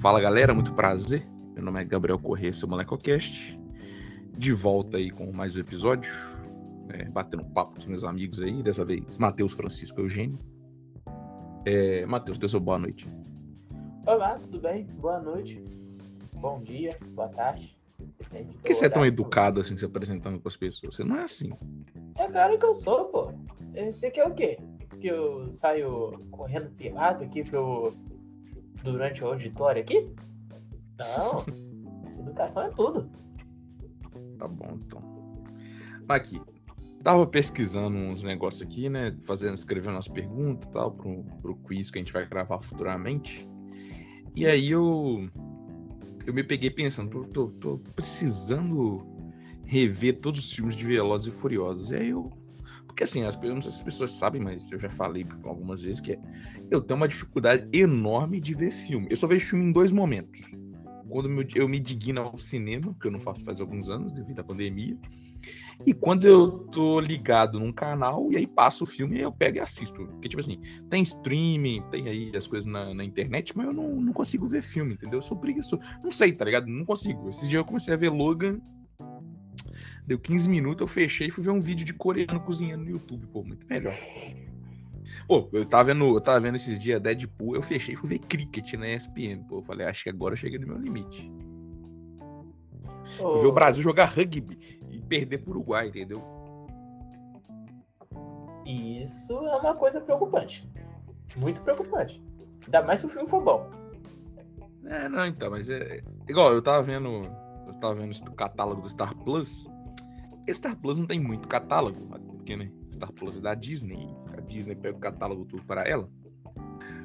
Fala galera, muito prazer. Meu nome é Gabriel Corrêa, seu MolecoCast. De volta aí com mais um episódio. É, batendo papo com os meus amigos aí. Dessa vez, Matheus Francisco Eugênio. É, Matheus, dê seu boa noite. Olá, tudo bem? Boa noite. Bom dia, boa tarde. Depende Por que você é tão educado assim, se apresentando com as pessoas? Você não é assim. É claro que eu sou, pô. Você quer o quê? Que eu saio correndo pelado aqui pro... durante o auditório aqui? Não. Educação é tudo. Tá bom, então. Mas aqui, tava pesquisando uns negócios aqui, né? Fazendo, escrevendo umas perguntas e tal, pro, pro quiz que a gente vai gravar futuramente. E aí eu. Eu me peguei pensando, tô, tô, tô precisando rever todos os filmes de Velozes e Furiosos. E aí eu. Porque assim, as, eu não sei se as pessoas sabem, mas eu já falei algumas vezes que é, eu tenho uma dificuldade enorme de ver filme. Eu só vejo filme em dois momentos. Quando eu me digno ao cinema, que eu não faço faz alguns anos, devido à pandemia. E quando eu tô ligado num canal, e aí passo o filme e eu pego e assisto. Porque, tipo assim, tem streaming, tem aí as coisas na, na internet, mas eu não, não consigo ver filme, entendeu? Eu sou preguiçoso. Não sei, tá ligado? Não consigo. Esses dias eu comecei a ver Logan. Deu 15 minutos, eu fechei e fui ver um vídeo de coreano cozinhando no YouTube, pô, muito melhor. Pô, eu tava vendo, eu tava vendo esses dias Deadpool, eu fechei e fui ver cricket na ESPN, pô. Eu falei, acho que agora eu cheguei no meu limite. Oh. Fui ver o Brasil jogar rugby perder pro Uruguai, entendeu? Isso é uma coisa preocupante. Muito preocupante. Ainda mais se o filme for bom. É, não, então, mas é. Igual, eu tava vendo. Eu tava vendo o catálogo do Star Plus. Star Plus não tem muito catálogo, porque, né? Star Plus é da Disney. A Disney pega o catálogo tudo para ela.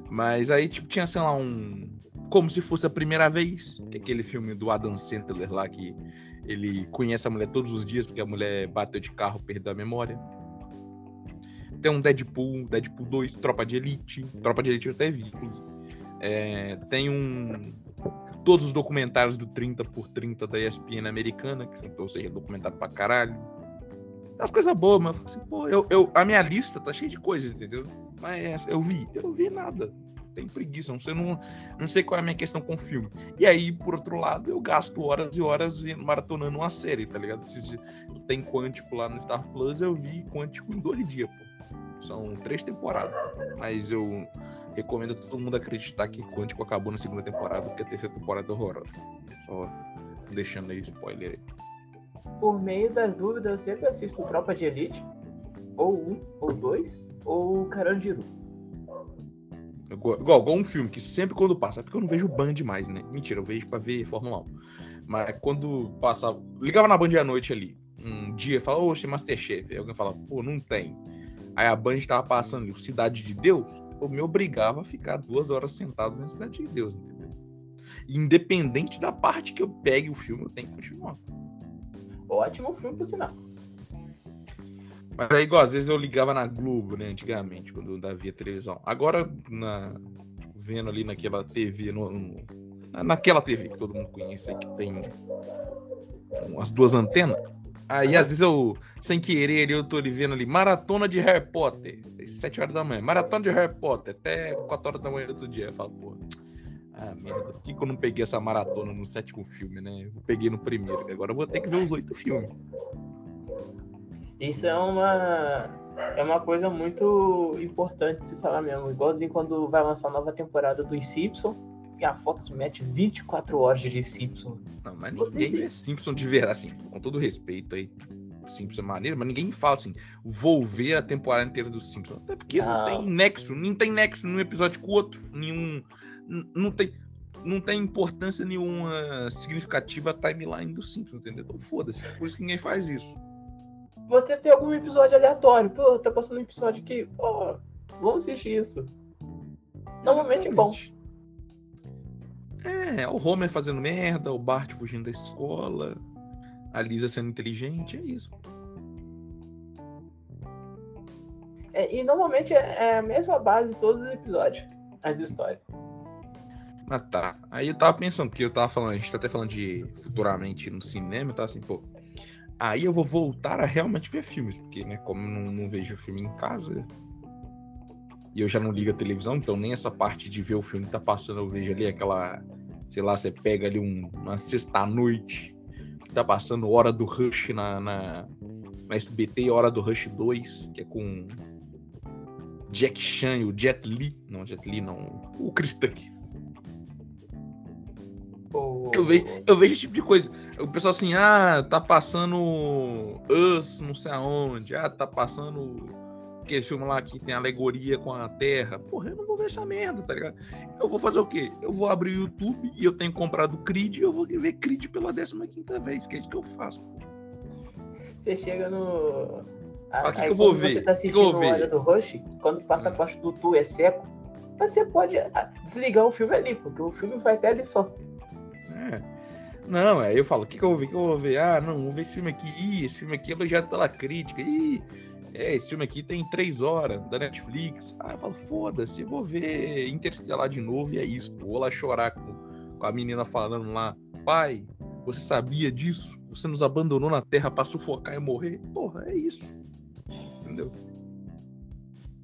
Mas aí, tipo, tinha, sei lá, um. Como se fosse a primeira vez. É aquele filme do Adam Sandler lá que ele conhece a mulher todos os dias porque a mulher bateu de carro, perdeu a memória. Tem um Deadpool, Deadpool 2, Tropa de Elite. Tropa de Elite eu até vi, inclusive. É, tem um. Todos os documentários do 30 por 30 da ESPN americana, que, ou seja, documentário pra caralho. As coisas boas, mas eu assim, pô, eu, eu, a minha lista tá cheia de coisas, entendeu? Mas eu vi, eu não vi nada tenho preguiça, não sei, não, não sei qual é a minha questão com o filme. E aí, por outro lado, eu gasto horas e horas maratonando uma série, tá ligado? Se tem Quântico lá no Star Plus, eu vi Quântico em dois dias, pô. São três temporadas. Mas eu recomendo a todo mundo acreditar que Quântico acabou na segunda temporada, porque a terceira temporada é horrorosa. Só deixando aí spoiler aí. Por meio das dúvidas, eu sempre assisto Tropa de Elite, ou um, ou dois, ou Carandiru. Igual, igual, um filme que sempre quando passa, porque eu não vejo Band mais, né? Mentira, eu vejo pra ver Fórmula 1. Mas quando passa. Ligava na Band à noite ali. Um dia fala, oxe, Masterchef. Aí alguém fala, pô, não tem. Aí a Band tava passando ali, Cidade de Deus. Eu me obrigava a ficar duas horas sentado na Cidade de Deus, entendeu? Independente da parte que eu pegue o filme, eu tenho que continuar. Ótimo filme, por sinal. Mas aí, igual, às vezes eu ligava na Globo, né, antigamente, quando eu havia televisão. Agora, na, vendo ali naquela TV, no, no, naquela TV que todo mundo conhece, que tem umas duas antenas. Aí, às vezes, eu, sem querer, eu tô ali vendo ali, maratona de Harry Potter, sete horas da manhã, maratona de Harry Potter, até quatro horas da manhã do outro dia. Eu falo, pô, ah, merda, por que, que eu não peguei essa maratona no sétimo filme, né? Eu peguei no primeiro, agora eu vou ter que ver os oito filmes. Isso é uma é uma coisa muito importante de falar mesmo. Igualzinho quando vai lançar a nova temporada dos Simpsons, e a Fox mete 24 horas de Simpsons. Não, mas ninguém vê Simpson de verdade, assim, com todo respeito aí. Simpson é maneiro, mas ninguém fala assim, vou ver a temporada inteira do Simpsons. Até porque não. não tem nexo, não tem nexo num episódio com o outro, nenhum. Não tem não tem importância nenhuma significativa a timeline do Simpsons, entendeu? Então foda-se. Por isso que ninguém faz isso você tem algum episódio aleatório. Pô, tá passando um episódio aqui. Pô, vamos assistir isso. Normalmente é bom. É, o Homer fazendo merda, o Bart fugindo da escola, a Lisa sendo inteligente, é isso. É, e normalmente é, é a mesma base de todos os episódios, as histórias. Ah tá. Aí eu tava pensando, porque eu tava falando, a gente tá até falando de futuramente no cinema, tá assim, pô, Aí eu vou voltar a realmente ver filmes, porque, né, como eu não, não vejo filme em casa, e eu já não ligo a televisão, então nem essa parte de ver o filme tá passando, eu vejo ali aquela sei lá, você pega ali um, uma sexta-noite, tá passando Hora do Rush na, na, na SBT, Hora do Rush 2, que é com Jack Chan e o Jet Li. Não, Jet Li não. O Chris Tucker. Eu vejo, eu vejo esse tipo de coisa. O pessoal assim, ah, tá passando Us, não sei aonde. Ah, tá passando aquele filme lá que tem alegoria com a Terra. Porra, eu não vou ver essa merda, tá ligado? Eu vou fazer o quê? Eu vou abrir o YouTube e eu tenho comprado Creed e eu vou ver Creed pela 15 vez, que é isso que eu faço. Você chega no. Ah, que, que eu vou ver? Você tá assistindo que Hora do Rush, quando passa a hum. parte do tu é seco, você pode ah, desligar o filme ali, porque o filme vai até ali só. É. Não, aí eu falo, o que, que eu vou ver? O que eu vou ver? Ah, não, vou ver esse filme aqui. Ih, esse filme aqui é elogiado pela crítica. Ih, é, esse filme aqui tem três horas da Netflix. Ah, eu falo, foda-se, vou ver Interstellar de novo e é isso. Vou lá chorar com, com a menina falando lá, pai, você sabia disso? Você nos abandonou na Terra para sufocar e morrer? Porra, é isso. Entendeu?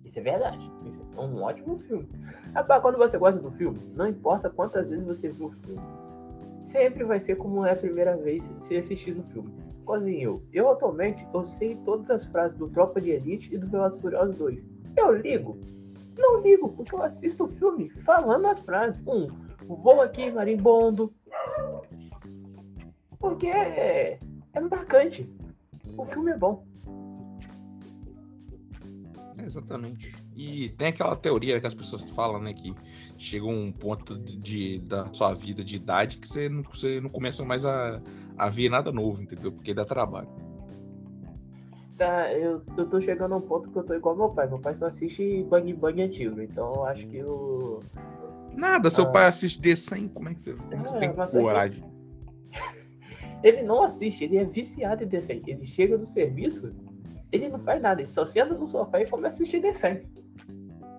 Isso é verdade. Isso é um ótimo filme. Rapaz, quando você gosta do filme, não importa quantas vezes você viu o filme, sempre vai ser como é a primeira vez você assistir o filme. Cozinho, eu atualmente eu sei todas as frases do Tropa de Elite e do Velozes Furiosos 2. Eu ligo? Não ligo, porque eu assisto o filme falando as frases. Um, vou aqui, marimbondo. Porque é, é marcante. O filme é bom. É, exatamente. E tem aquela teoria que as pessoas falam, né, que chega um ponto de, de, da sua vida de idade que você não, você não começa mais a, a ver nada novo, entendeu? Porque dá trabalho. Tá, eu, eu tô chegando a um ponto que eu tô igual meu pai. Meu pai só assiste Bang Bang antigo, então eu acho que eu. Nada, seu ah. pai assiste D100, como é que você, como você é, tem coragem? Ele não assiste, ele é viciado em D100. Ele chega do serviço, ele não faz nada, ele só senta no sofá e começa a assistir D100.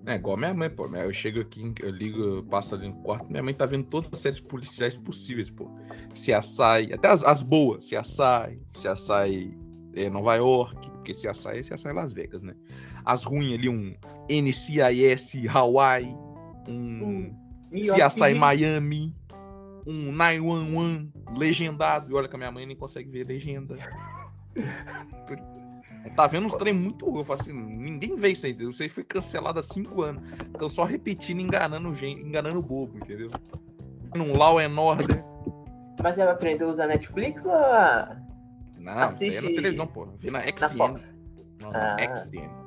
É igual minha mãe, pô. Eu chego aqui, eu ligo, eu passo ali no quarto, minha mãe tá vendo todas as séries policiais possíveis, pô. Se açai, até as, as boas, se açai, se açai é, Nova York, porque se açai é se açai Las Vegas, né? As ruins ali, um NCIS Hawaii, um se açai Miami, um 911 legendado. E olha que a minha mãe nem consegue ver legenda. Tá vendo uns trem muito ruim. Eu falo assim, ninguém vê isso aí. Isso aí foi cancelado há cinco anos. Então só repetindo, enganando gente, enganando o bobo, entendeu? Um Law and Order. Mas você vai aprender a usar Netflix ou. Não, Assiste... isso aí é na televisão, pô. Vê na XN. Na Não, na ah. XN.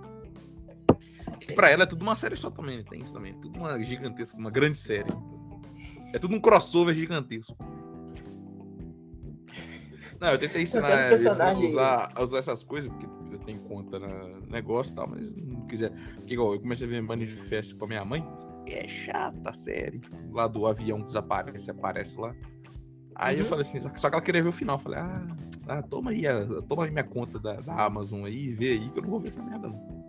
E pra ela é tudo uma série só também, tem isso também. Tudo uma gigantesca, uma grande série. É tudo um crossover gigantesco. Não, eu tentei ensinar eles a usar, a usar essas coisas, porque eu tenho conta no negócio e tal, mas não quiser. Porque igual, eu comecei a ver manifesto com a minha mãe, é chata a série. Lá do avião desaparece, aparece lá. Aí uhum. eu falei assim, só que ela queria ver o final. Eu falei, ah, ah toma aí, toma aí minha conta da, da Amazon aí, vê aí que eu não vou ver essa merda, não.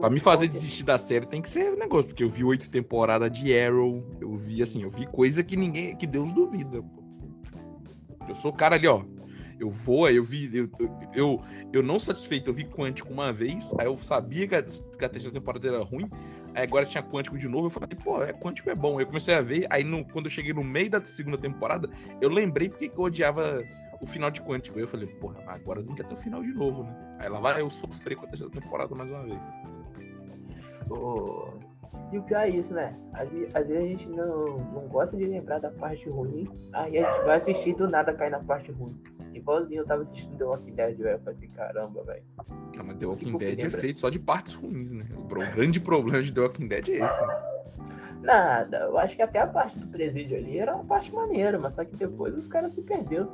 pra me fazer desistir da série tem que ser um negócio, porque eu vi oito temporadas de Arrow, eu vi assim, eu vi coisa que ninguém, que Deus duvida. Pô. Eu sou o cara ali, ó. Eu vou, aí eu vi, eu, eu, eu não satisfeito, eu vi Quântico uma vez, aí eu sabia que a, terceira temporada era ruim, aí agora tinha Quântico de novo, eu falei, pô, é, Quântico é bom. Eu comecei a ver, aí no, quando eu cheguei no meio da segunda temporada, eu lembrei porque eu odiava o final de Quântico. Aí eu falei, porra, agora tem que até o final de novo, né? Aí lá vai eu sofrer com a terceira temporada mais uma vez. Oh. E o pior é isso, né? Às, às, vezes a gente não, não gosta de lembrar da parte ruim, aí a gente vai assistir do nada cai na parte ruim. Igualzinho eu tava assistindo The Walking Dead, velho. Eu falei assim, caramba, velho. Não, mas The Walking tipo, Dead é feito só de partes ruins, né? O grande problema de The Walking Dead é esse, né? Nada, eu acho que até a parte do presídio ali era uma parte maneira, mas só que depois os caras se perderam.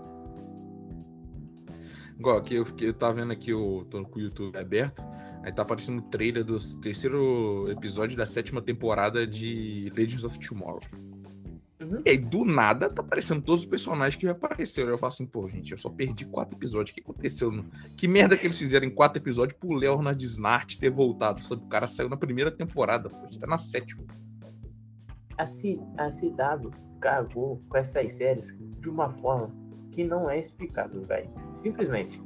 Igual, aqui eu, eu tava vendo aqui, o, tô com o YouTube aberto, aí tá aparecendo o trailer do terceiro episódio da sétima temporada de Legends of Tomorrow. Uhum. E aí, do nada, tá aparecendo todos os personagens que apareceram. Eu falo assim, pô, gente, eu só perdi quatro episódios. O que aconteceu? Que merda que eles fizeram em quatro episódios pro Leonard Snart ter voltado? Sabe? O cara saiu na primeira temporada, pô, a gente tá na sétima. A, C... a CW cagou com essas séries de uma forma que não é explicável, velho. Simplesmente.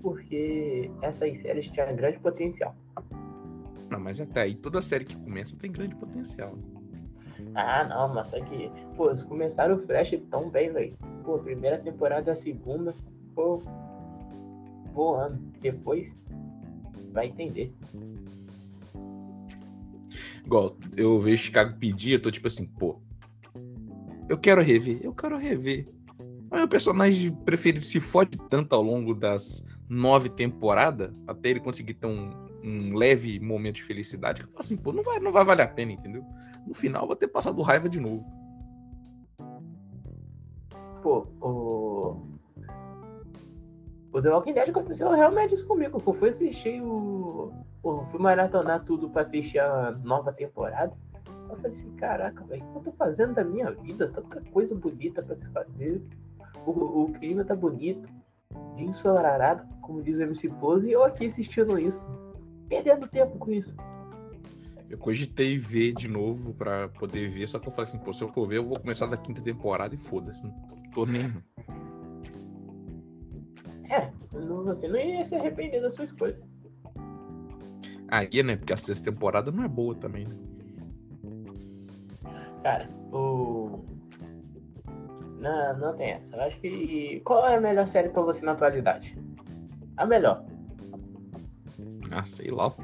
Porque essas séries tinham grande potencial. Não, mas até aí toda série que começa tem grande potencial. Ah, não, mas só que, pô, eles começaram o Flash tão bem, velho. Pô, primeira temporada, a segunda, pô, voando. Depois, vai entender. Igual, eu vejo Chicago pedir, eu tô tipo assim, pô, eu quero rever, eu quero rever. Mas meu personagem preferido se fode tanto ao longo das nove temporadas, até ele conseguir ter um, um leve momento de felicidade, que eu falo assim, pô, não vai, não vai valer a pena, entendeu? No final, vou ter passado raiva de novo. Pô, o. O The Walking Dead aconteceu realmente isso comigo. Eu fui assistir o. o fui maratonar tudo pra assistir a nova temporada. Eu falei assim, caraca, velho, o que eu tô fazendo da minha vida? Tanta coisa bonita pra se fazer. O, o clima tá bonito. Ensolarado, como diz o MC Pose, e eu aqui assistindo isso. Perdendo tempo com isso. Eu cogitei ver de novo pra poder ver, só que eu falei assim, pô, se eu for ver, eu vou começar da quinta temporada e foda-se. Não tô nem. É, você não ia se arrepender da sua escolha. Aí, né? Porque a sexta temporada não é boa também, né? Cara, o. Não, não tem essa. Eu acho que. Qual é a melhor série pra você na atualidade? A melhor. Ah, sei lá.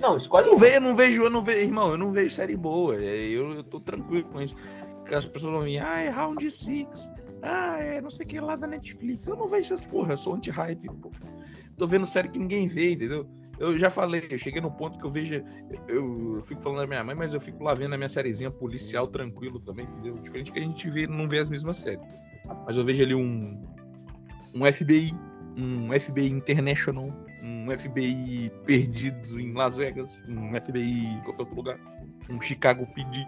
Não, escolhe Eu não vejo, não vejo, eu não vejo, irmão, eu não vejo série boa. é, Eu, eu tô tranquilo com isso. Porque as pessoas vão vir, ah, é Round Six, ah, é não sei o que lá da Netflix. Eu não vejo essas porra, eu sou anti-hype, pô. Tô vendo série que ninguém vê, entendeu? Eu já falei, eu cheguei no ponto que eu vejo. Eu, eu fico falando da minha mãe, mas eu fico lá vendo a minha sériezinha policial tranquilo também, entendeu? Diferente que a gente vê, não vê as mesmas séries. Mas eu vejo ali um. Um FBI, um FBI International, um FBI Perdidos em Las Vegas, um FBI em qualquer outro lugar, um Chicago PD,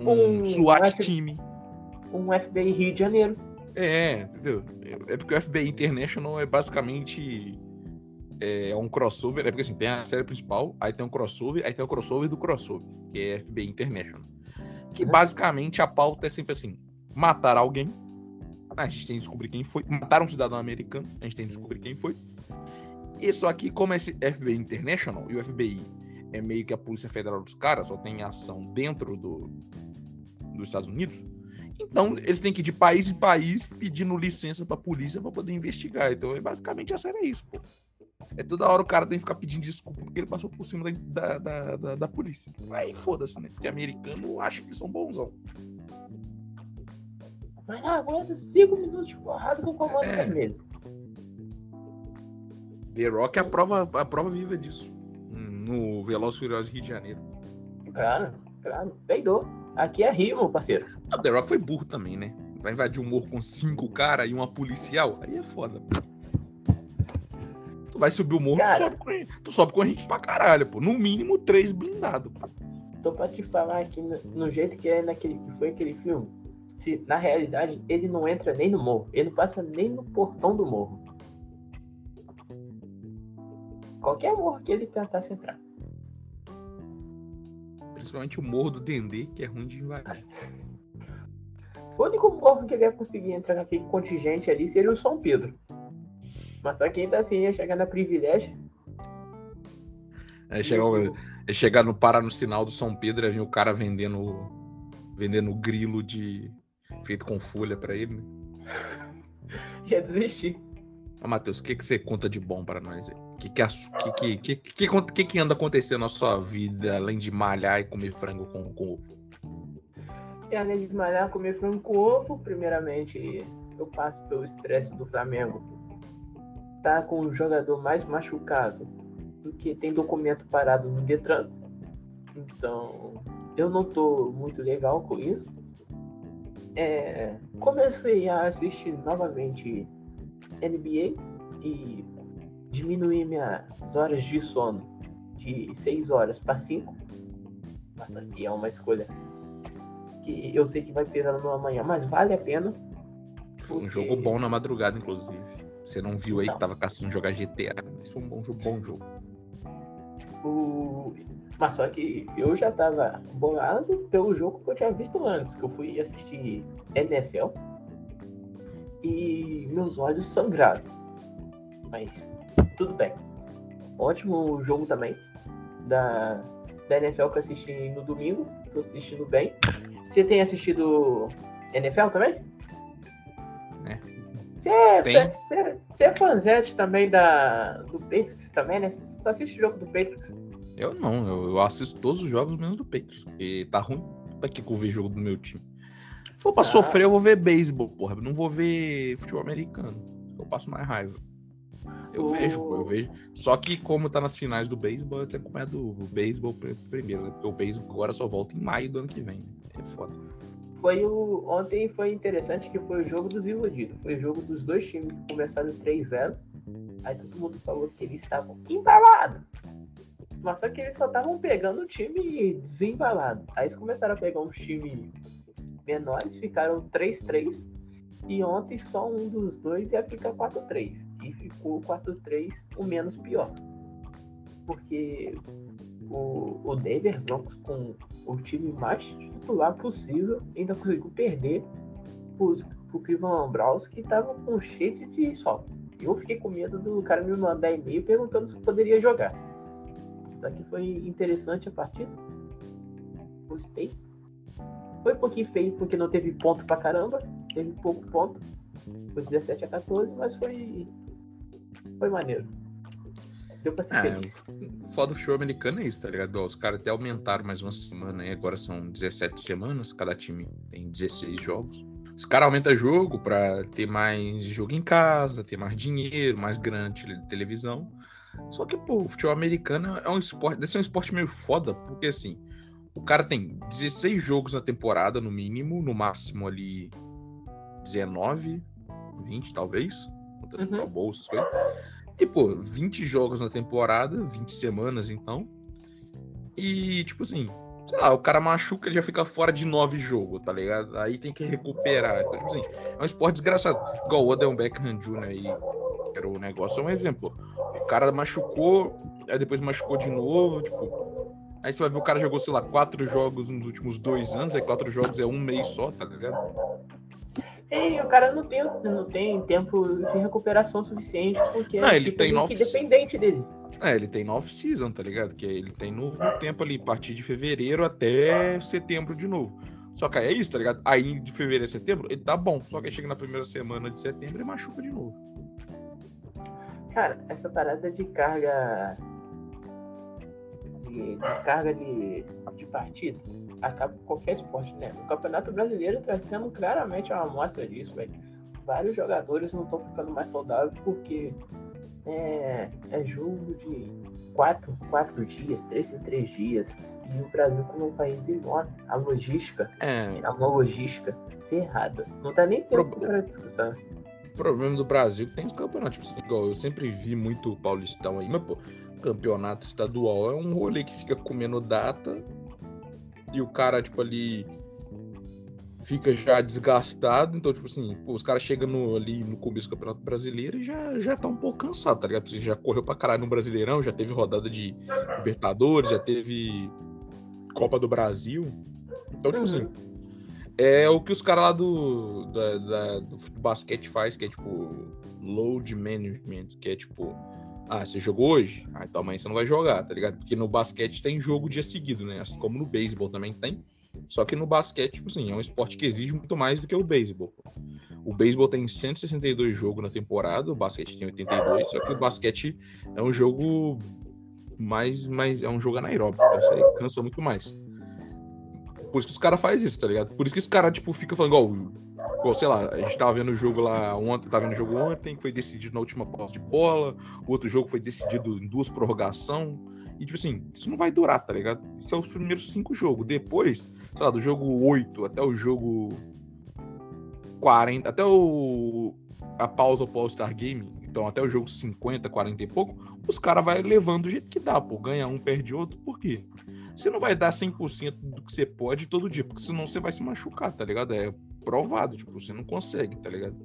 um Um SWAT F- time. Um FBI Rio de Janeiro. É, entendeu? É porque o FBI International é basicamente é um crossover, é porque assim, tem a série principal, aí tem um crossover, aí tem o crossover do crossover, que é FBI International. Que Uhum. basicamente a pauta é sempre assim: matar alguém, a gente tem que descobrir quem foi, matar um cidadão americano, a gente tem que descobrir quem foi. E só que, como esse FBI International e o FBI é meio que a Polícia Federal dos caras, só tem ação dentro do, dos Estados Unidos, então, eles têm que ir de país em país pedindo licença pra polícia pra poder investigar. Então, é basicamente a série é isso, pô. É toda hora o cara tem que ficar pedindo desculpa porque ele passou por cima da, da, da, da polícia. Aí foda-se, né? Porque americano acha que são bonzão. Mas não aguenta 5 minutos de porrada com o comando É. vermelho. The Rock é a prova, a prova viva disso. Hum, No Velozes e Furiosos Rio de Janeiro. Claro, claro. Peidou. Aqui é Rio, meu parceiro. Ah, O The Rock foi burro também, né? Vai invadir um morro com cinco caras e uma policial. Aí é foda. Tu vai subir o morro, tu Cara. sobe, com, tu sobe com a gente pra caralho, pô. No mínimo três blindados. pô. Tô pra te falar aqui no, no jeito que é naquele que foi aquele filme. Se, na realidade, ele não entra nem no morro. Ele não passa nem no portão do morro. Qualquer morro que ele tentasse entrar. Principalmente o morro do Dendê, que é ruim de invadir. O único morro que ele ia conseguir entrar naquele contingente ali seria o São Pedro. Mas só que ainda assim ia chegar na privilégio. Aí chegar, aí chegar no parar no sinal do São Pedro e vir o cara vendendo vendendo grilo de feito com folha pra ele. Né? Ia desistir. Matheus, o que, que você conta de bom pra nós aí? O que que, que, que, que, que, que, anda acontecendo na sua vida, além de malhar e comer frango com, com ovo? E além de malhar, comer frango com ovo, primeiramente eu passo pelo estresse do Flamengo. Tá com o jogador mais machucado do que tem documento parado no Detran. Então, eu não tô muito legal com isso. É, comecei a assistir novamente NBA e diminuí minhas horas de sono de 6 horas para 5. Mas aqui é uma escolha que eu sei que vai pesar no amanhã, mas vale a pena. Foi um porque- jogo bom na madrugada, inclusive. Você não viu aí Não. que tava caçando jogar GTA, mas foi um bom jogo, bom jogo. O... Mas só que eu já tava bolado pelo jogo que eu tinha visto antes, que eu fui assistir NFL e meus olhos sangraram. Mas tudo bem. Ótimo jogo também. Da, da NFL que eu assisti no domingo. Tô assistindo bem. Você tem assistido NFL também? É. Você é, você, você é fanzete também da, do Patriots também, né? Você só assiste o jogo do Patriots. Eu não, eu, eu assisto todos os jogos menos do Patriots. Porque tá ruim. Pra que que eu ver jogo do meu time? Se for pra Ah. sofrer, eu vou ver beisebol, porra. Não vou ver futebol americano. Eu passo mais raiva. Eu O- vejo, pô, eu vejo. Só que como tá nas finais do beisebol, eu tenho acompanhado o beisebol pr- primeiro, né? Porque o beisebol agora só volta em maio do ano que vem. né? É foda. Foi o. Ontem foi interessante que foi o jogo dos iludidos. Foi o jogo dos dois times que começaram 3-0. Aí todo mundo falou que eles estavam embalados. Mas só que eles só estavam pegando o time desembalado. Aí eles começaram a pegar uns times menores, ficaram 3-3. E ontem só um dos dois ia ficar 4-3. E ficou 4-3 o menos pior. Porque o, o Denver Broncos com o time mais titular possível ainda conseguiu perder os, pro Browns que tava com cheio de sol. Eu fiquei com medo do cara me mandar e-mail perguntando se poderia jogar. Só que foi interessante a partida. Gostei. Foi um pouquinho feio porque não teve ponto pra caramba. Teve pouco ponto. Foi 17 a 14, mas foi. Foi maneiro. Deu pra ser É, feliz. o foda do futebol americano é isso, tá ligado? Os caras até aumentaram mais uma semana aí, agora são 17 semanas, cada time tem 16 jogos. Os caras aumentam jogo pra ter mais jogo em casa, ter mais dinheiro, mais grande tele- televisão. Só que, pô, o futebol americano é um esporte, deve ser um esporte meio foda, porque assim, o cara tem 16 jogos na temporada, no mínimo, no máximo ali 19, 20 talvez, contando Uhum. bolsa, essas coisas. E, pô, 20 jogos na temporada, 20 semanas então. E, tipo assim, sei lá, o cara machuca, ele já fica fora de 9 jogos, tá ligado? Aí tem que recuperar. Então, tipo assim, é um esporte desgraçado. Igual o Odell Beckham Jr. aí, que era o negócio, é um exemplo. O cara machucou, aí depois machucou de novo, tipo. Aí você vai ver o cara jogou, sei lá, quatro jogos nos últimos dois anos, aí quatro jogos é um mês só, tá ligado? E o cara não tem, não tem tempo de recuperação suficiente, porque Não, ele tem nove- dependente dele. É, ele tem no off-season, tá ligado? Que ele tem no, no tempo ali, a partir de fevereiro até setembro de novo. Só que aí é isso, tá ligado? Aí de fevereiro a setembro, ele tá bom. Só que aí chega na primeira semana de setembro e machuca de novo. Cara, essa parada de carga. De, de carga de, de partida acaba com qualquer esporte, né? O Campeonato Brasileiro tá sendo claramente uma amostra disso, velho. Vários jogadores não estão ficando mais saudáveis porque é, é jogo de quatro, quatro dias, três em três dias. E o Brasil, como um país enorme, a logística É, uma logística ferrada. Não tá nem tempo Pro- para discussão. o problema do Brasil que tem os campeonatos. Tipo assim, igual eu sempre vi muito o Paulistão aí, mas, pô, campeonato estadual é um rolê que fica comendo data e o cara, tipo, ali fica já desgastado. Então, tipo assim, pô, os caras chegam no- ali no começo do Campeonato Brasileiro e já, já tá um pouco cansado, tá ligado? Porque já correu pra caralho no Brasileirão, já teve rodada de Libertadores, já teve Copa do Brasil. Então, tipo assim, é o que os caras lá do, da- da- do basquete faz, que é tipo load management, que é tipo, ah, você jogou hoje? Ah, então amanhã você não vai jogar, tá ligado? Porque no basquete tem jogo dia seguido, né? Assim como no beisebol também tem. Só que no basquete, tipo assim, é um esporte que exige muito mais do que o beisebol. O beisebol tem 162 jogos na temporada, o basquete tem 82, só que o basquete é um jogo mais, mais é um jogo anaeróbico, então você cansa muito mais. Por isso que os caras fazem isso, tá ligado? Por isso que os caras, tipo, ficam falando, igual, igual, sei lá, a gente tava vendo o jogo lá ontem, tava vendo o jogo ontem, foi decidido na última posse de bola, o outro jogo foi decidido em duas prorrogação. E, tipo assim, isso não vai durar, tá ligado? Isso é os primeiros cinco jogos. Depois, sei lá, do jogo 8 até o jogo 40, até o a pausa pro All-Star Game, então até o jogo 50, 40 e pouco, os caras vai levando do jeito que dá, pô. Ganha um, perde outro, por quê? Você não vai dar 100% do que você pode todo dia, porque senão você vai se machucar, tá ligado? É provado, tipo, você não consegue, tá ligado?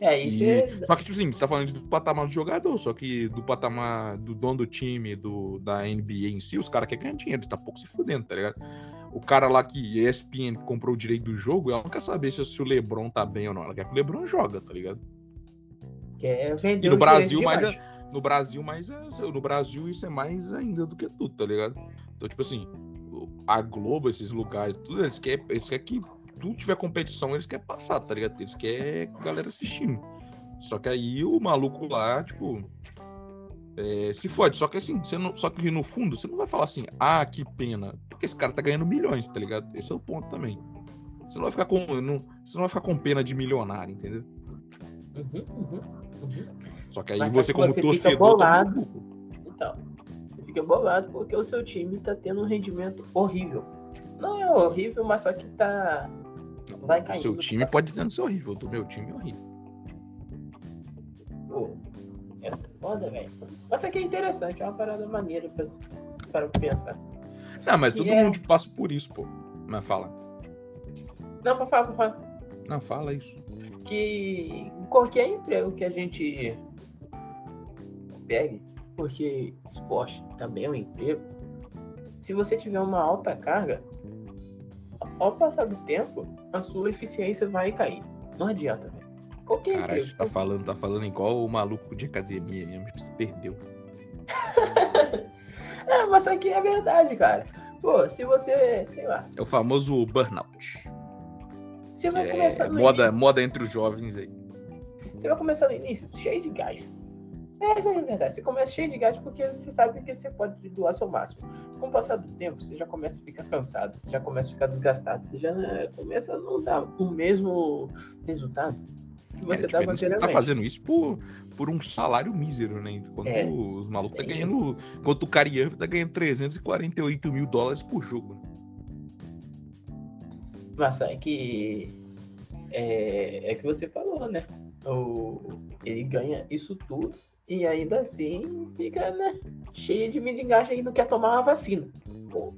É, isso E- é. Só que, tipo assim, você tá falando do patamar do jogador, só que do patamar do dono do time, do, da NBA em si, os caras querem ganhar dinheiro, eles tá pouco se fudendo, tá ligado? O cara lá que ESPN comprou o direito do jogo, ela não quer saber se, se o LeBron tá bem ou não, ela quer que o LeBron joga, tá ligado? que é vender E no Brasil, mais é- no Brasil, mas é, no Brasil isso é mais ainda do que tudo, tá ligado? Então, tipo assim, a Globo, esses lugares, tudo, eles querem, eles querem que tudo tiver competição, eles querem passar, tá ligado? Eles querem galera assistindo. Só que aí o maluco lá, tipo, é, se fode. Só que assim, você não, só que no fundo, você não vai falar assim, ah, que pena. Porque esse cara tá ganhando milhões, tá ligado? Esse é o ponto também. Você não vai ficar com. Não, você não vai ficar com pena de milionário, entendeu? Uhum, uhum, uhum. Só que aí Mas você, como você torcedor. fica bolado. Então, você fica bolado porque o seu time tá tendo um rendimento horrível. Não é horrível, mas só que tá. Vai seu time pode não ser horrível, do meu time é horrível. Pô, é foda, velho. Mas isso aqui é interessante, é uma parada maneira pra, para pensar. Não, mas Que todo é- mundo passa por isso, pô. Mas fala. Não, pra falar, pra falar. Não, fala isso. que qualquer emprego que a gente pegue, porque esporte também é um emprego, se você tiver uma alta carga, ao passar do tempo, a sua eficiência vai cair. Não adianta, velho. Qualquer Caralho, você tá falando, tá falando igual o maluco de academia mesmo, que se perdeu. É, mas isso aqui é verdade, cara. Pô, se você, sei lá, É o famoso burnout. você vai é começar moda, início, moda entre os jovens aí. você vai começar no início cheio de gás. É, é verdade. Você começa cheio de gás porque você sabe que você pode doar seu máximo. Com o passar do tempo, você já começa a ficar cansado, você já começa a ficar desgastado, você já né, começa a não dar o mesmo resultado que você é, é anteriormente. tá fazendo isso por, por um salário mísero, né? Enquanto É. os malucos tá ganhando. Enquanto o Cariano tá ganhando 348 mil dólares por jogo. Mas é que. É, é que você falou, né? O, ele ganha isso tudo e ainda assim fica, né? Cheio de mendigagem e não quer tomar uma vacina. Pô,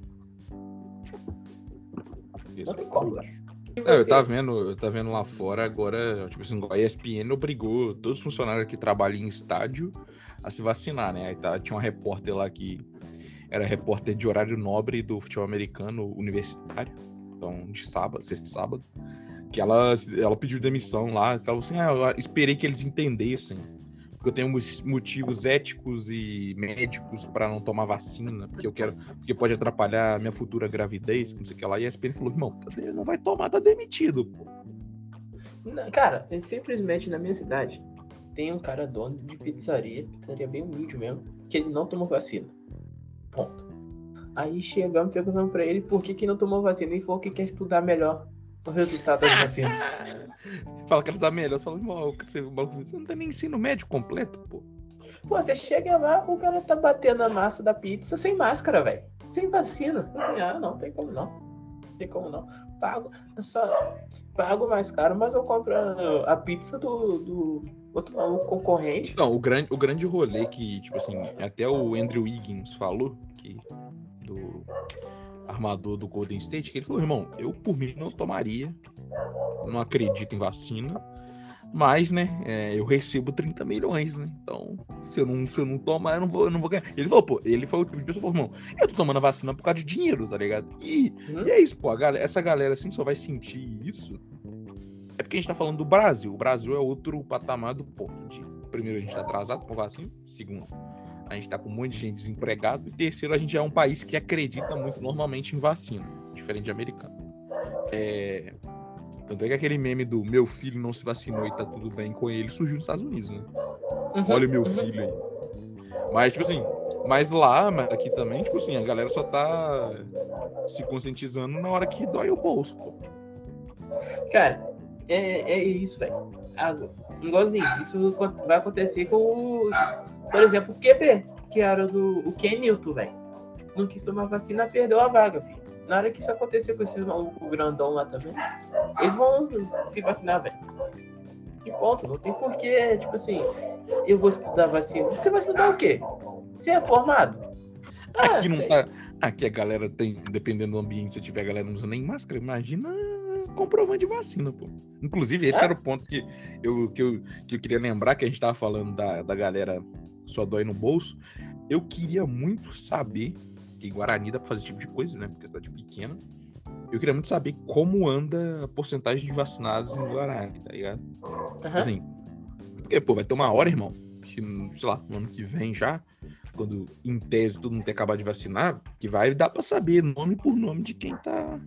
Esse não tem é como, eu tava vendo, eu tava vendo lá fora agora, tipo assim, a ESPN obrigou todos os funcionários que trabalham em estádio a se vacinar, né? Aí tá, tinha uma repórter lá que era repórter de horário nobre do futebol americano universitário, então de sábado, sexta e sábado, que ela, ela pediu demissão lá, ela falou assim, ah, eu esperei que eles entendessem, porque eu tenho motivos éticos e médicos pra não tomar vacina, porque eu quero, porque pode atrapalhar minha futura gravidez, não sei o que lá, e a ESPN falou, irmão, tá não vai tomar, tá demitido, pô. Não, Cara, é simplesmente na minha cidade tem um cara dono de pizzaria, pizzaria bem humilde mesmo, que ele não tomou vacina. Ponto. Aí chegamos perguntando pra ele por que, que não tomou vacina. Ele falou que quer estudar melhor o resultado da vacina. Fala que está melhor, você fala, você, o maluco, você não tem nem ensino médio completo, pô. Pô, você chega lá, o cara tá batendo a massa da pizza sem máscara, velho. Sem vacina. Assim, ah, não, tem como não. Tem como não. Pago, eu só pago mais caro, mas eu compro a, a pizza do, do outro maluco concorrente. Não, o grande, o grande rolê que, tipo assim, até o Andrew Wiggins falou, que, do armador do Golden State, que ele falou, irmão, eu por mim não tomaria, não acredito em vacina, mas, né, é, eu recebo 30 milhões, né, então, se eu não, se eu não tomar, eu não vou, eu não vou ganhar. Ele falou, pô, ele foi o tipo de pessoa falou, irmão, eu tô tomando a vacina por causa de dinheiro, tá ligado? E, Hum? e é isso, pô, a galera, essa galera, assim, só vai sentir isso é porque a gente tá falando do Brasil. O Brasil é outro patamar do ponto de. Primeiro, a gente tá atrasado com vacina. Segundo, a gente tá com um monte de gente desempregado. E terceiro, a gente é um país que acredita muito normalmente em vacina, diferente de americano. É... Tanto é que aquele meme do meu filho não se vacinou e tá tudo bem com ele surgiu nos Estados Unidos, né? Uhum. Olha o meu filho aí. Mas, tipo assim, mas lá, mas aqui também, tipo assim, a galera só tá se conscientizando na hora que dói o bolso, pô. Cara, é, é isso, velho. Ah, Igualzinho, isso vai acontecer com o. Por exemplo, o QB, que era do. O Ken Newton, velho. Não quis tomar vacina, perdeu a vaga, filho. Na hora que isso acontecer com esses malucos grandão lá também, eles vão se vacinar, velho. E ponto, não tem porquê, tipo assim, eu vou estudar vacina. Você vai estudar o quê? Você é formado? Ah, Aqui não sei. tá. Aqui a galera tem, dependendo do ambiente, se tiver a galera não usa nem máscara, imagina comprovante de vacina, pô. Inclusive, esse É? era o ponto que eu, que, eu, que eu queria lembrar, que a gente tava falando da, da galera só dói no bolso. Eu queria muito saber, que Guarani dá pra fazer esse tipo de coisa, né? Porque é cidade pequena. Eu queria muito saber como anda a porcentagem de vacinados em Guarani, tá ligado? Aham. Assim. Porque, pô, vai ter uma hora, irmão, que, sei lá, no ano que vem já, quando em tese todo mundo ter acabado de vacinar, que vai dar pra saber nome por nome de quem tá.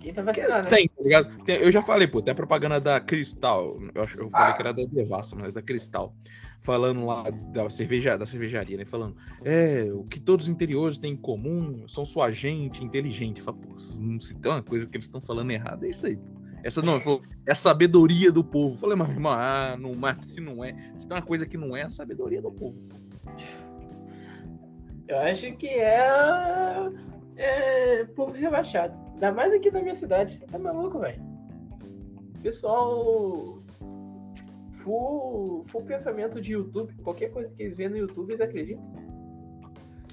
Quem tá vacinado, né? Tem, ligado? Eu já falei, pô, tem a propaganda da Cristal. Eu, acho, eu falei que era da Devassa, mas é da Cristal. Falando lá da, cerveja, da cervejaria, né? Falando, é, o que todos os interiores têm em comum são sua gente inteligente. Fala, pô, não se tem uma coisa que eles estão falando errado, é isso aí, pô. Essa não, falou, é a sabedoria do povo. Eu Falei, mas irmão, ah, não, mas se não é, se tem uma coisa que não é, é a sabedoria do povo. Eu acho que é. É. Povo rebaixado. Ainda mais aqui na minha cidade. Você tá maluco, velho? Pessoal. Full, full pensamento de YouTube. Qualquer coisa que eles vêem no YouTube, eles acreditam.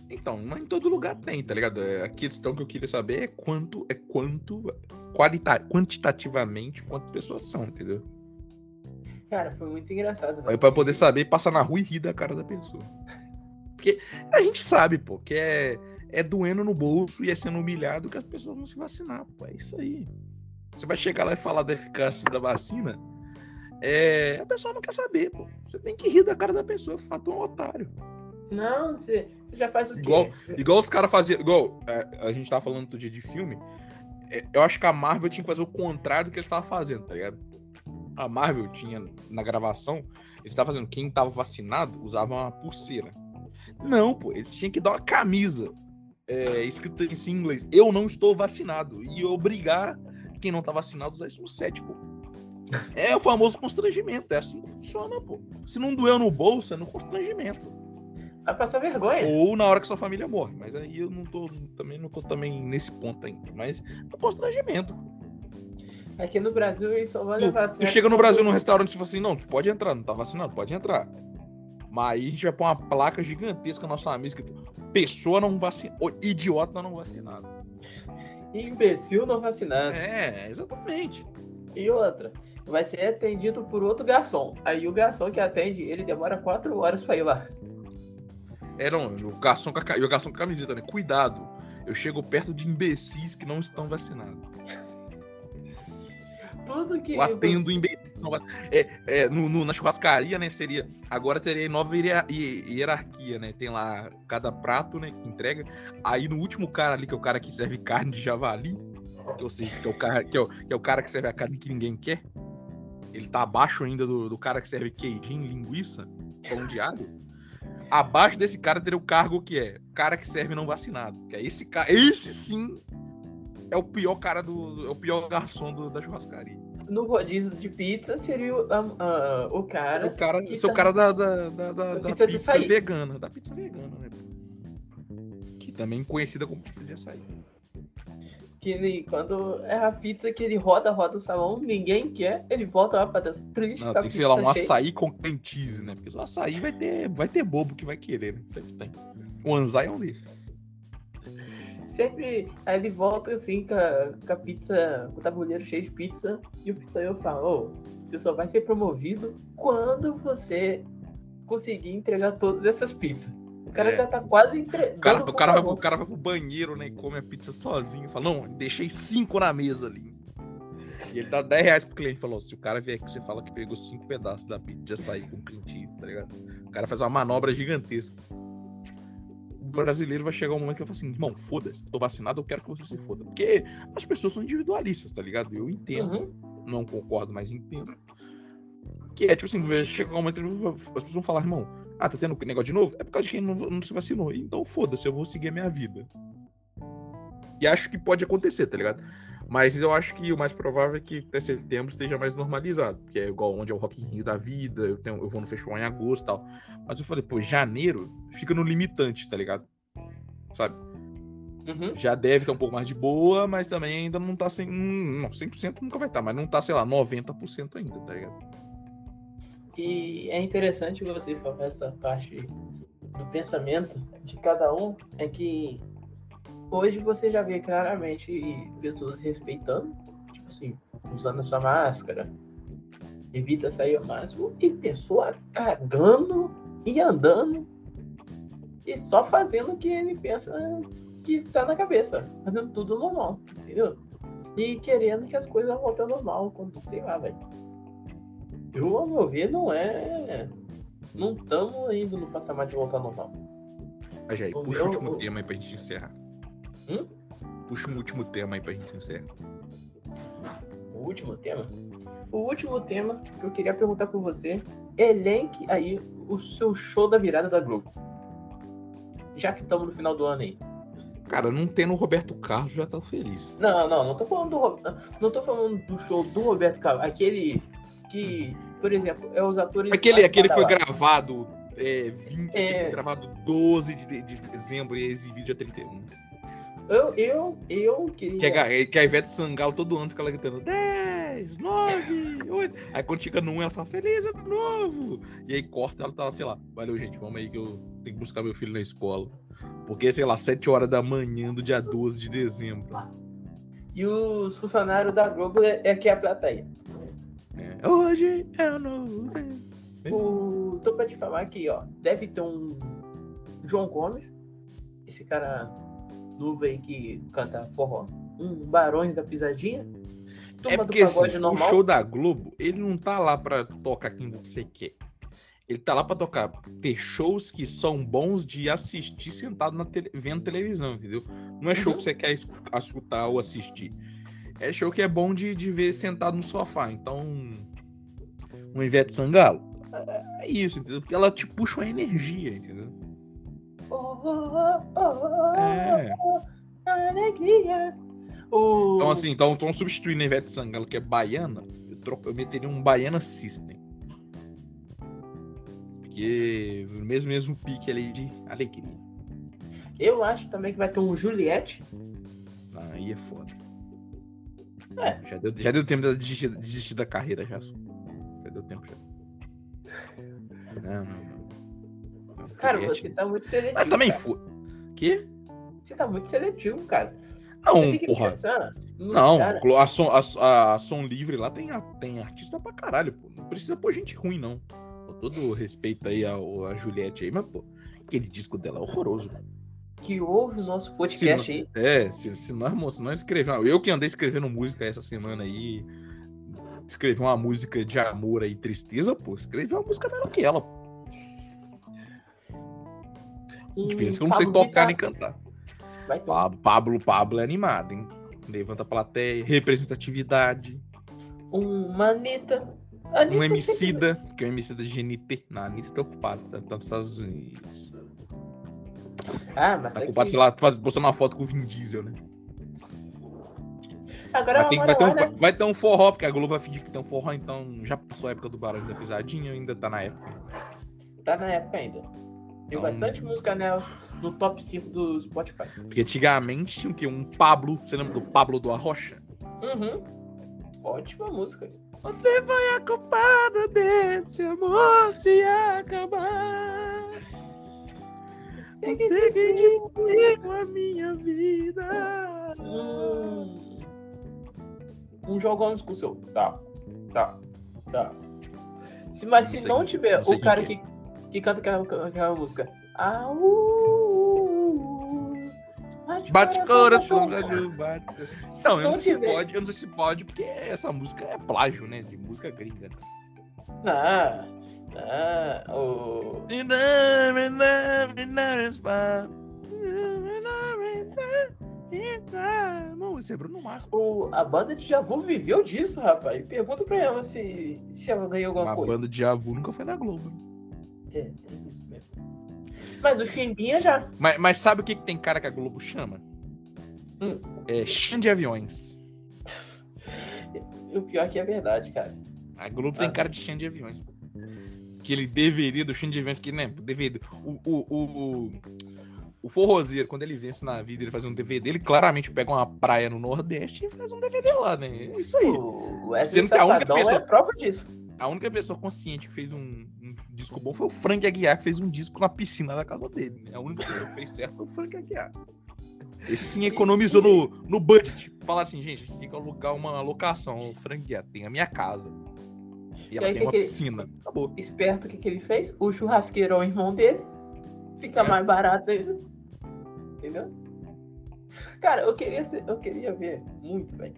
Então, mas em todo lugar tem, tá ligado? É, A questão que eu queria saber é quanto, é quanto, qualita, quantitativamente, quantas pessoas são, entendeu? Cara, foi muito engraçado, Aí velho. pra poder saber, passar na rua e rir da cara da pessoa. Porque a gente sabe, pô, que é, é doendo no bolso e é sendo humilhado que as pessoas vão se vacinar, pô. É isso aí. Você vai chegar lá e falar da eficácia da vacina, é, a pessoa não quer saber, pô. Você tem que rir da cara da pessoa, falar, tu é um otário. Não, você, você já faz o quê? Igual- Igual os caras faziam. Igual é, a gente tava falando outro dia de filme. é, eu acho que a Marvel tinha que fazer o contrário do que eles estavam fazendo, tá ligado? A Marvel tinha, na gravação, eles estavam fazendo. Quem tava vacinado usava uma pulseira. Não, pô, eles tinham que dar uma camisa é, escrita em inglês. Eu não estou vacinado. E obrigar quem não tá vacinado a usar isso no set, pô. É o famoso constrangimento. É assim que funciona, pô. Se não doeu no bolso, é no constrangimento. Vai passar vergonha. Ou na hora que sua família morre. Mas aí eu não tô também não tô também nesse ponto ainda. Mas é constrangimento. Aqui no Brasil eles só Tu, levar tu sério chega no Brasil num restaurante e fala assim, não, tu pode entrar, não tá vacinado, pode entrar. Mas aí a gente vai pôr uma placa gigantesca na nossa mesa escrito pessoa não vacinada, idiota não vacinado. Imbecil não vacinado. É, exatamente. E outra, vai ser atendido por outro garçom. Aí o garçom que atende, ele demora quatro horas pra ir lá. É, não, o garçom com a, o garçom com a camiseta, né? Cuidado, eu chego perto de imbecis que não estão vacinados. Tudo que. Eu atendo. É, é, no, no- na churrascaria, né, seria... Agora teria nova hierar- hi- hierarquia, né? Tem lá cada prato, né, que entrega. Aí no último cara ali, que é o cara que serve carne de javali, que eu sei, que é o cara que é o, que é o, cara que serve a carne que ninguém quer. Ele tá abaixo ainda do, do cara que serve queijinho, linguiça, pão de alho. Abaixo desse cara teria o cargo que é cara que serve não vacinado. Que é esse cara. Esse sim é o pior cara do. É o pior garçom do- da churrascaria. No rodízio de pizza seria o, a- a- o cara. o cara, que seu tá- cara da, da, da, da- da pizza de pizza vegana. Da pizza vegana, né? Que também conhecida como pizza de açaí. Que ele, quando é a pizza que ele roda, roda o salão, ninguém quer, ele volta lá pra dentro. Triste, Não, a tem que ser lá um cheia. açaí com cheese, né? Porque só açaí vai ter, vai ter bobo que vai querer, né? Sempre tem. O anzai é um desses. Sempre, aí ele volta assim com a, com a pizza, com o tabuleiro cheio de pizza, e o pizzaiolo fala, ô, você só vai ser promovido quando você conseguir entregar todas essas pizzas. O cara É. já tá quase entregando. O cara, o, cara vai, pro- o cara vai pro banheiro, né? E come a pizza sozinho. Fala, não, deixei cinco na mesa ali. E ele dá 10 reais pro cliente. Falou, se o cara vier aqui, você fala que pegou cinco pedaços da pizza de açaí com cream cheese, tá ligado? O cara faz uma manobra gigantesca. Brasileiro vai chegar um momento que vai falar assim, irmão, foda-se, tô vacinado, eu quero que você se foda. Porque as pessoas são individualistas, tá ligado? Eu entendo Uhum. não concordo, mas entendo. Que é, tipo assim, chegar um momento que as pessoas vão falar, irmão, ah, tá tendo negócio de novo? É por causa de quem não, não se vacinou. Então foda-se, eu vou seguir a minha vida. E acho que pode acontecer, tá ligado? Mas eu acho que o mais provável é que até setembro esteja mais normalizado. Porque é igual onde é o Rock in Rio da vida, eu, tenho, eu vou no festival em agosto e tal. Mas eu falei, pô, janeiro fica no limitante, tá ligado? Sabe? Uhum. já deve estar um pouco mais de boa, mas também ainda não tá 100%, hum, não, 100% nunca vai estar, mas não tá, sei lá, 90% ainda, tá ligado? E é interessante você falar essa parte do pensamento de cada um, é que hoje você já vê claramente pessoas respeitando, tipo assim, usando a sua máscara, evita sair ao máximo, e pessoa cagando e andando e só fazendo o que ele pensa que tá na cabeça, fazendo tudo normal, entendeu? E querendo que as coisas voltem ao normal, quando sei lá, velho. Eu, ao meu ver, não é. não estamos indo no patamar de voltar ao normal. Mas aí, O puxa o último tema aí pra gente encerrar. Hum? Puxa um último tema aí pra gente encerrar. O último tema? O último tema que eu queria perguntar pra você, elenque aí o seu show da virada da Globo. Já que estamos no final do ano aí. Cara, não tendo o Roberto Carlos, já tá feliz. Não, não, não tô falando do não tô falando do show do Roberto Carlos, aquele que, por exemplo, é os atores Aquele, aquele foi badalados. gravado é, 20, É. foi gravado 12 de, de dezembro e é exibido dia 31. Eu eu eu queria Que a, que a Ivete Sangalo todo ano fica lá gritando 10, 9, 8. Aí quando chega no 1, ela fala Feliz ano novo! E aí corta, ela tá lá, sei lá, valeu gente, vamos aí que eu tenho que buscar meu filho na escola. Porque, sei lá, 7 horas da manhã do dia 12 de dezembro. E os funcionários da Globo é, é que é a plateia. É, Hoje é o novo. O, tô pra te falar aqui, ó. Deve ter um João Gomes, esse cara aí que canta forró. Um Barões da Pisadinha. Turma É do porque assim, o show da Globo, ele não tá lá pra tocar quem você quer. Ele tá lá pra tocar, ter shows que são bons de assistir sentado na tele- vendo televisão, entendeu? Não é show Uhum. que você quer es- escutar ou assistir. É show que é bom de, de ver sentado no sofá. Então, um Ivete Sangalo, é- é isso, entendeu? Porque ela te puxa uma energia, entendeu? Oh, oh, oh, oh, É. alegria. Então, assim, então, então substituindo a Ivete Sangalo, que é baiana, eu, tro- eu meteria um Baiana System. Porque mesmo, mesmo pique ali de alegria. Eu acho também que vai ter um Juliette. Aí é foda. É. Já deu, já deu tempo de desistir, desistir da carreira, já. Já deu tempo já. Não, não, não. Cara, você tá muito seletivo. Mas também foi. Que? Você tá muito seletivo, cara. Não, porra. pensar Não, a som, a, a som livre lá tem, a- tem artista pra caralho, pô. Não precisa pôr gente ruim, não. Com todo respeito aí ao- a Juliette aí, mas, pô, aquele disco dela é horroroso. que ouve o nosso podcast aí. É, se, se nós, mo- se nós escrevemos. Eu que andei escrevendo música essa semana aí. Escrevi uma música de amor aí, tristeza, pô. Escrevi uma música melhor que ela. pô. Um Diferença que eu não sei Pablo tocar nem cantar. Vai ter Pablo, Pablo, Pablo é animado, hein? Levanta a plateia, representatividade. uma Anitta. Anitta Um Emicida, que é um Emicida de GNT. Não, a Anitta tá ocupado, tá, tá nos Estados Unidos. Ah, mas Tá é ocupado, que... sei lá, faz- postando uma foto com o Vin Diesel, né? Agora Vai ter, é vai, ter um, né? vai ter um forró, porque a Globo vai fingir que tem um forró, então já passou a época do Barões da Pisadinha, ainda tá na época. Tá na época ainda. Tem Então- bastante música nela no top 5 do Spotify. Porque antigamente tinha o quê? Um Pablo, você lembra do Pablo do Arrocha? Uhum. Ótima música. Você foi a culpada desse amor se acabar. Você que dividiu a minha vida. Hum. Um jogão com o seu. Tá. Tá. Tá. Se, mas Não se não tiver o cara quem que, que canta aquela, aquela música. Ah, uh, Bate coração, bate velho, bate. Não, eu não não sei se pode, eu não sei se pode, porque essa música é plágio, né? De música gringa. né? Ah, ah, o... Não, esse é Bruno Mars. o, a banda de Javu viveu disso, rapaz. Pergunta pra ela se, se ela ganhou alguma A coisa. banda de Javu nunca foi na Globo. É, é isso mesmo. Mas o Chimbinha já. Mas, mas sabe o que, que tem cara que a Globo chama? Hum. É de aviões. O pior que é verdade, cara. A Globo tem Ah. cara de Xan de aviões. pô. Que ele deveria, do Xan de aviões, que, né? Deveria. O, o, o, o forrozeiro, quando ele vence na vida, ele faz um DVD, ele claramente pega uma praia no Nordeste e faz um DVD lá, né? É isso aí. O Wesley Sendo que a única Safadão pessoa- é próprio disso. A única pessoa consciente que fez um, um disco bom foi o Frank Aguiar, que fez um disco na piscina da casa dele. né? A única pessoa que fez certo foi o Frank Aguiar. Esse sim economizou no, no budget. Falar assim, gente, tem que alugar uma locação. O Frank Aguiar tem a minha casa. E ela aí, tem que uma que ele- piscina. Acabou. Esperto, o que, que ele fez? O churrasqueiro é o irmão dele. Fica É. mais barato ainda. Entendeu? Cara, eu queria, ser- eu queria ver muito, velho.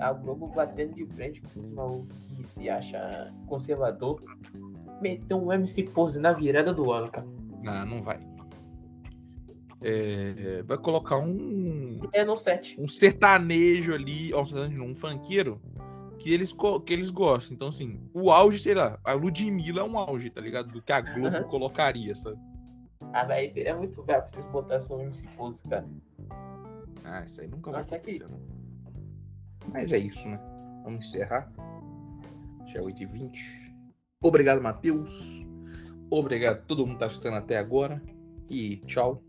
A Globo batendo de frente com esses malucos que se acha conservador. meter um MC Pose na virada do ano, cara. Não, não vai. É, vai colocar um. É no set. Um sertanejo ali, ó, um sertanejo, um funkeiro que eles, que eles gostam. Então, assim, o auge, sei lá, a Ludmilla é um auge, tá ligado? Do que a Globo uhum. colocaria, sabe? Ah, mas seria muito brabo se vocês botassem um MC Pose, cara. Ah, isso aí nunca vai Nossa, acontecer, não. Mas é isso, né? Vamos encerrar. Já é 8h20. Obrigado, Matheus. Obrigado a todo mundo que tá assistindo até agora. E tchau.